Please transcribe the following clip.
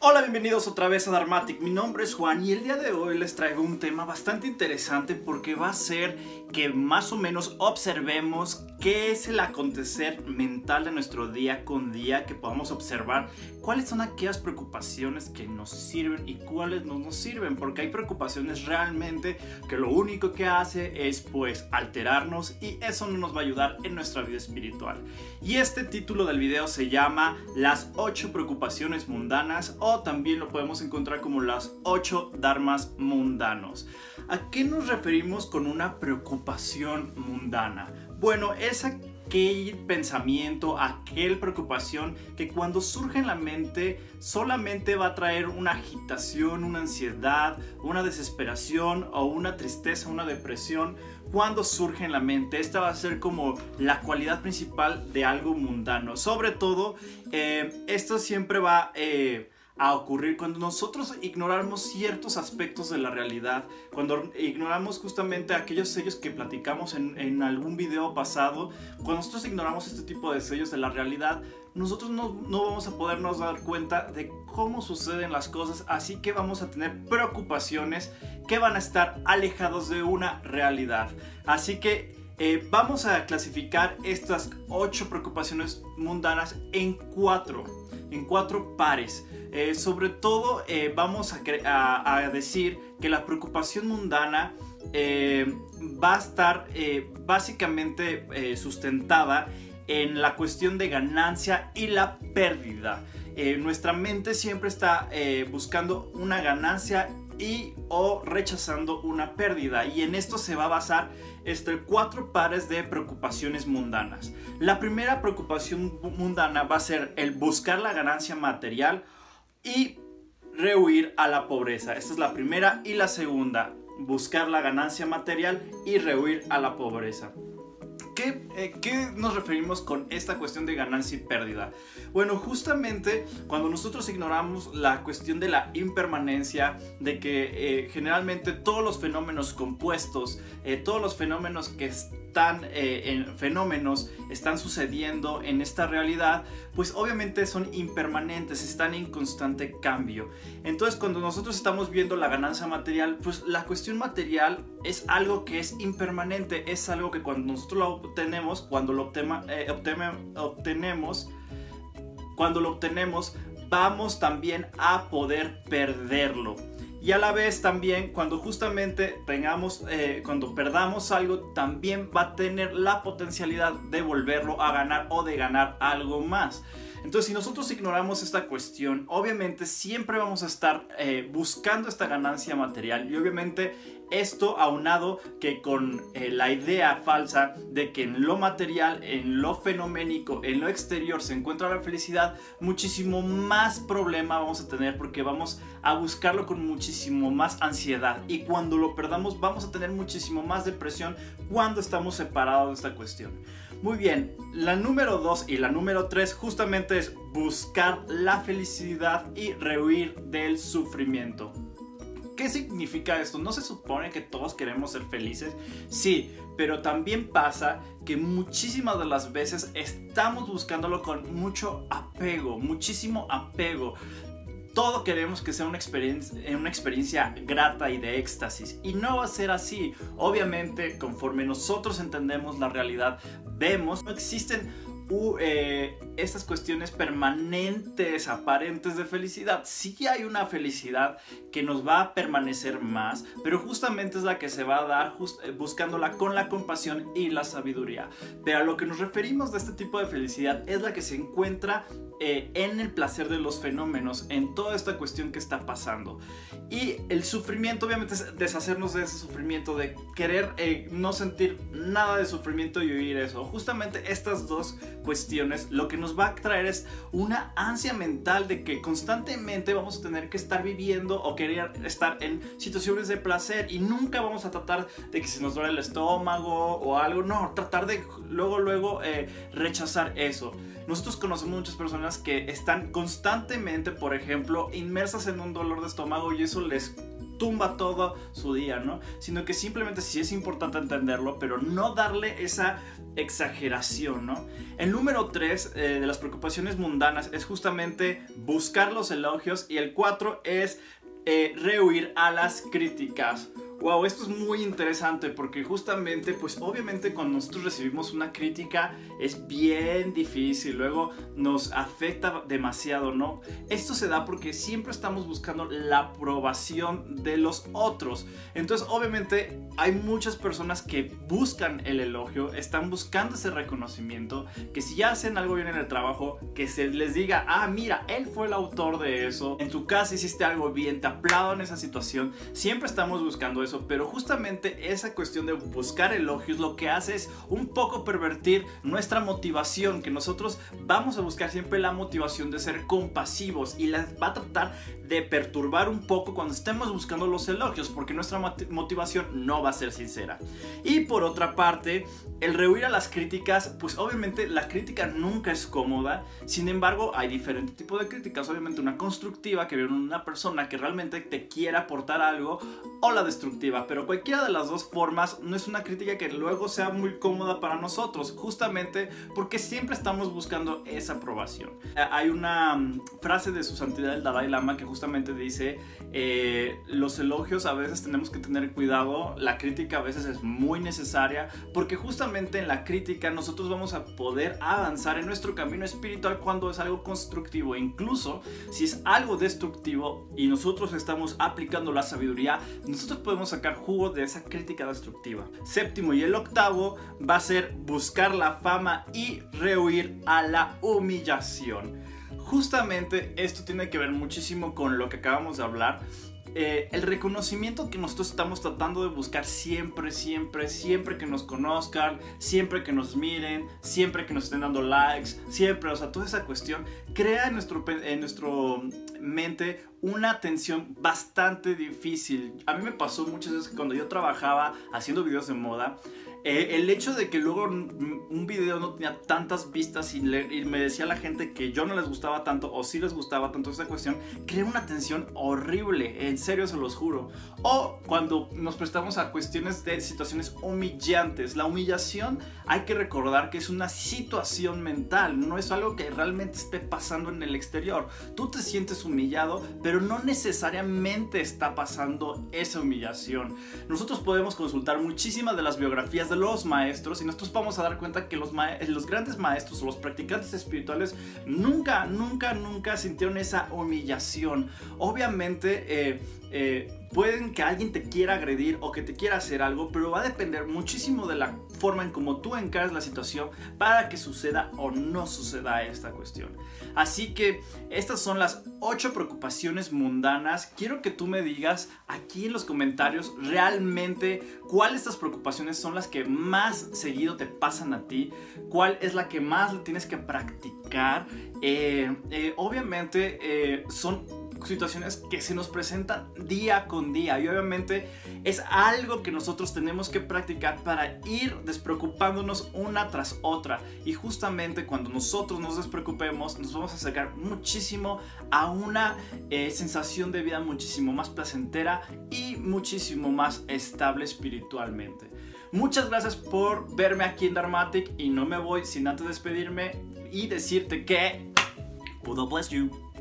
Hola, bienvenidos otra vez a Dharmatic. Mi nombre es Juan y el día de hoy les traigo un tema bastante interesante porque va a ser que más o menos observemos qué es el acontecer mental de nuestro día con día, que podamos observar cuáles son aquellas preocupaciones que nos sirven y cuáles no nos sirven, porque hay preocupaciones realmente que lo único que hace es pues alterarnos y eso no nos va a ayudar en nuestra vida espiritual. Y este título del video se llama Las 8 preocupaciones mundanas o también lo podemos encontrar como las 8 dharmas mundanos. ¿A qué nos referimos con una preocupación mundana? Bueno, es aquel pensamiento, aquel preocupación que cuando surge en la mente solamente va a traer una agitación, una ansiedad, una desesperación o una tristeza, una depresión. Cuando surge en la mente, esta va a ser como la cualidad principal de algo mundano. Sobre todo, eh, esto siempre va... Eh, a ocurrir cuando nosotros ignoramos ciertos aspectos de la realidad, cuando ignoramos justamente aquellos sellos que platicamos en, algún video pasado, cuando nosotros ignoramos este tipo de sellos de la realidad, nosotros no, no vamos a podernos dar cuenta de cómo suceden las cosas, así que vamos a tener preocupaciones que van a estar alejados de una realidad. Así que eh, vamos a clasificar estas ocho preocupaciones mundanas en cuatro, en cuatro pares. Eh, sobre todo eh, vamos a, decir que la preocupación mundana eh, va a estar básicamente sustentada en la cuestión de ganancia y la pérdida. nuestra mente siempre está buscando una ganancia y o rechazando una pérdida y en esto se va a basar este, cuatro pares de preocupaciones mundanas. La primera preocupación mundana va a ser el buscar la ganancia material y rehuir a la pobreza. Esta es la primera y la segunda, buscar la ganancia material y rehuir a la pobreza. Eh, ¿Qué, nos referimos con esta cuestión de ganancia y pérdida? Bueno, justamente cuando nosotros ignoramos la cuestión de la impermanencia, de que eh, generalmente todos los fenómenos compuestos, eh, todos los fenómenos que están en fenómenos están sucediendo en esta realidad, pues obviamente son impermanentes, están en constante cambio. Entonces cuando nosotros estamos viendo la ganancia material, pues la cuestión material es algo que es impermanente, es algo que cuando nosotros lo obtenemos, cuando lo eh, obtenemos, cuando lo obtenemos, vamos también a poder perderlo. Y a la vez también cuando justamente tengamos, eh, cuando perdamos algo, también va a tener la potencialidad de volverlo a ganar o de ganar algo más. Entonces, si nosotros ignoramos esta cuestión, obviamente siempre vamos a estar eh, buscando esta ganancia material y obviamente esto aunado que con eh, la idea falsa de que en lo material, en lo fenoménico, en lo exterior se encuentra la felicidad, muchísimo más problema vamos a tener porque vamos a buscarlo con muchísimo más ansiedad y cuando lo perdamos vamos a tener muchísimo más depresión cuando estamos separados de esta cuestión. Muy bien, la número 2 y la número 3 justamente es buscar la felicidad y rehuir del sufrimiento. ¿Qué significa esto? ¿No se supone que todos queremos ser felices? Sí, pero también pasa que muchísimas de las veces estamos buscándolo con mucho apego, muchísimo apego. Todo queremos que sea una experiencia, una experiencia grata y de éxtasis. Y no va a ser así. Obviamente, conforme nosotros entendemos la realidad, vemos, no existen eh, estas cuestiones permanentes, aparentes de felicidad. Sí hay una felicidad que nos va a permanecer más, pero justamente es la que se va a dar eh, buscándola con la compasión y la sabiduría. Pero a lo que nos referimos de este tipo de felicidad es la que se encuentra eh, en el placer de los fenómenos, en toda esta cuestión que está pasando. Y el sufrimiento, obviamente, es deshacernos de ese sufrimiento, de querer no sentir nada de sufrimiento y huir eso. Justamente estas dos lo que nos va a traer es una ansia mental de que constantemente vamos a tener que estar viviendo o querer estar en situaciones de placer y nunca vamos a tratar de que se nos duele el estómago o algo, no, tratar de luego, luego eh, rechazar eso. Nosotros conocemos muchas personas que están constantemente, por ejemplo, inmersas en un dolor de estómago y eso les tumba todo su día, ¿no? Sino que simplemente sí es importante entenderlo, pero no darle esa exageración, ¿no? El número 3 eh, de las preocupaciones mundanas es justamente buscar los elogios y el 4 es eh, rehuir a las críticas. Wow, esto es muy interesante porque justamente, pues obviamente cuando nosotros recibimos una crítica es bien difícil, luego nos afecta demasiado, ¿no? Esto se da porque siempre estamos buscando la aprobación de los otros. Entonces, obviamente hay muchas personas que buscan el elogio, están buscando ese reconocimiento, que si ya hacen algo bien en el trabajo, que se les diga, ah, mira, él fue el autor de eso, en tu casa hiciste algo bien, te aplaudo en esa situación, siempre estamos buscando eso pero justamente esa cuestión de buscar elogios lo que hace es un poco pervertir nuestra motivación, que nosotros vamos a buscar siempre la motivación de ser compasivos y las va a tratar de perturbar un poco cuando estemos buscando los elogios, porque nuestra motivación no va a ser sincera. Y por otra parte, el rehuir a las críticas, pues obviamente la crítica nunca es cómoda, sin embargo hay diferentes tipos de críticas, obviamente una constructiva que viene una persona que realmente te quiere aportar algo o la destructiva, pero cualquiera de las dos formas no es una crítica que luego sea muy cómoda para nosotros, justamente porque siempre estamos buscando esa aprobación. Eh, hay una mm, frase de su santidad el Dalai Lama que justamente dice, eh, los elogios a veces tenemos que tener cuidado, la crítica a veces es muy necesaria, porque justamente en la crítica nosotros vamos a poder avanzar en nuestro camino espiritual cuando es algo constructivo, incluso si es algo destructivo y nosotros estamos aplicando la sabiduría, nosotros podemos sacar jugo de esa crítica destructiva. Séptimo y el octavo va a ser buscar la fama y rehuir a la humillación. Justamente esto tiene que ver muchísimo con lo que acabamos de hablar eh, el reconocimiento que nosotros estamos tratando de buscar siempre, siempre, siempre que nos conozcan, siempre que nos miren, siempre que nos estén dando likes, siempre, o sea, toda esa cuestión crea en nuestro, en nuestro mente una tensión bastante difícil. A mí me pasó muchas veces cuando yo trabajaba haciendo videos de moda, eh, el hecho de que luego un video no tenía tantas vistas y, me decía la gente que yo no les gustaba tanto o sí les gustaba tanto esa cuestión, crea una tensión horrible, en serio se los juro. O cuando nos prestamos a cuestiones de situaciones humillantes, la humillación hay que recordar que es una situación mental, no es algo que realmente esté pasando en el exterior. Tú te sientes humillado, no necesariamente está pasando esa humillación. Nosotros podemos consultar muchísimas de las biografías de los maestros y nosotros vamos a dar cuenta que los, los grandes maestros o los practicantes espirituales nunca, nunca, nunca sintieron esa humillación. Obviamente, eh, eh, pueden que alguien te quiera agredir o que te quiera hacer algo, pero va a depender muchísimo de la forma en cómo tú encaras la situación para que suceda o no suceda esta cuestión. Así que estas son las 8 preocupaciones mundanas. Quiero que tú me digas aquí en los comentarios realmente cuáles de estas preocupaciones son las que más seguido te pasan a ti, cuál es la que más tienes que practicar. Eh, eh, obviamente son situaciones que se nos presentan día con día y obviamente es algo que nosotros tenemos que practicar para ir despreocupándonos una tras otra y justamente cuando nosotros nos despreocupemos nos vamos a acercar muchísimo a una eh, sensación de vida muchísimo más placentera y muchísimo más estable espiritualmente. Muchas gracias por verme aquí en Dharmatic y no me voy sin antes despedirme y decirte que bless you.